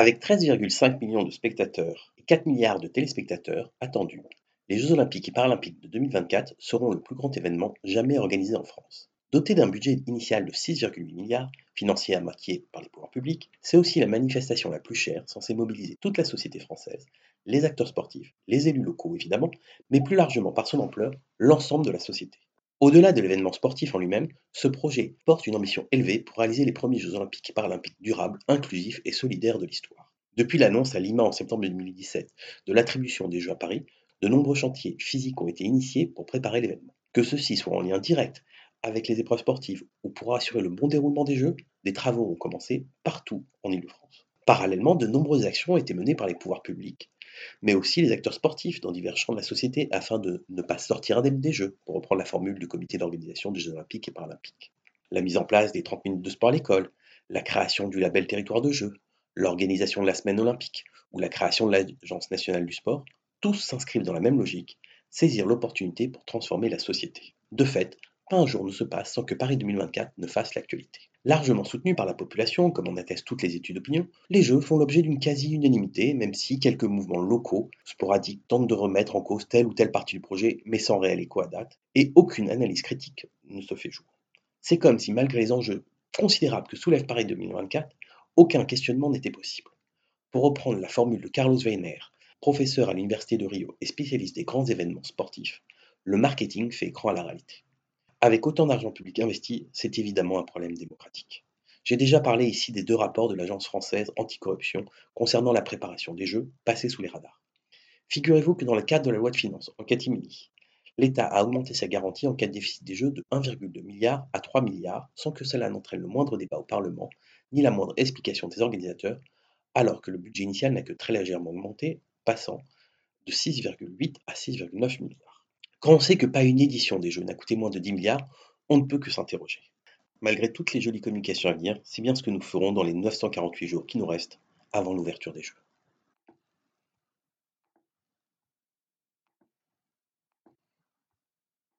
Avec 13,5 millions de spectateurs et 4 milliards de téléspectateurs attendus, les Jeux olympiques et paralympiques de 2024 seront le plus grand événement jamais organisé en France. Doté d'un budget initial de 6,8 milliards, financé à moitié par les pouvoirs publics, c'est aussi la manifestation la plus chère censée mobiliser toute la société française, les acteurs sportifs, les élus locaux évidemment, mais plus largement par son ampleur, l'ensemble de la société. Au-delà de l'événement sportif en lui-même, ce projet porte une ambition élevée pour réaliser les premiers Jeux olympiques paralympiques durables, inclusifs et solidaires de l'histoire. Depuis l'annonce à Lima en septembre 2017 de l'attribution des Jeux à Paris, de nombreux chantiers physiques ont été initiés pour préparer l'événement. Que ceux-ci soient en lien direct avec les épreuves sportives ou pour assurer le bon déroulement des Jeux, des travaux ont commencé partout en Ile-de-France. Parallèlement, de nombreuses actions ont été menées par les pouvoirs publics, mais aussi les acteurs sportifs dans divers champs de la société afin de ne pas sortir indemne des Jeux, pour reprendre la formule du comité d'organisation des Jeux olympiques et paralympiques. La mise en place des 30 minutes de sport à l'école, la création du label territoire de jeux, l'organisation de la semaine olympique ou la création de l'Agence nationale du sport, tous s'inscrivent dans la même logique, saisir l'opportunité pour transformer la société. De fait, pas un jour ne se passe sans que Paris 2024 ne fasse l'actualité. Largement soutenu par la population, comme en attestent toutes les études d'opinion, les Jeux font l'objet d'une quasi-unanimité, même si quelques mouvements locaux, sporadiques, tentent de remettre en cause telle ou telle partie du projet, mais sans réel écho à date, et aucune analyse critique ne se fait jour. C'est comme si, malgré les enjeux considérables que soulève Paris 2024, aucun questionnement n'était possible. Pour reprendre la formule de Carlos Weiner, professeur à l'Université de Rio et spécialiste des grands événements sportifs, le marketing fait écran à la réalité. Avec autant d'argent public investi, c'est évidemment un problème démocratique. J'ai déjà parlé ici des deux rapports de l'Agence française anticorruption concernant la préparation des Jeux passés sous les radars. Figurez-vous que dans le cadre de la loi de finances en catimini, l'État a augmenté sa garantie en cas de déficit des Jeux de 1,2 milliard à 3 milliards sans que cela n'entraîne le moindre débat au Parlement ni la moindre explication des organisateurs, alors que le budget initial n'a que très légèrement augmenté, passant de 6,8 à 6,9 milliards. Quand on sait que pas une édition des Jeux n'a coûté moins de 10 milliards, on ne peut que s'interroger. Malgré toutes les jolies communications à venir, c'est bien ce que nous ferons dans les 948 jours qui nous restent avant l'ouverture des Jeux.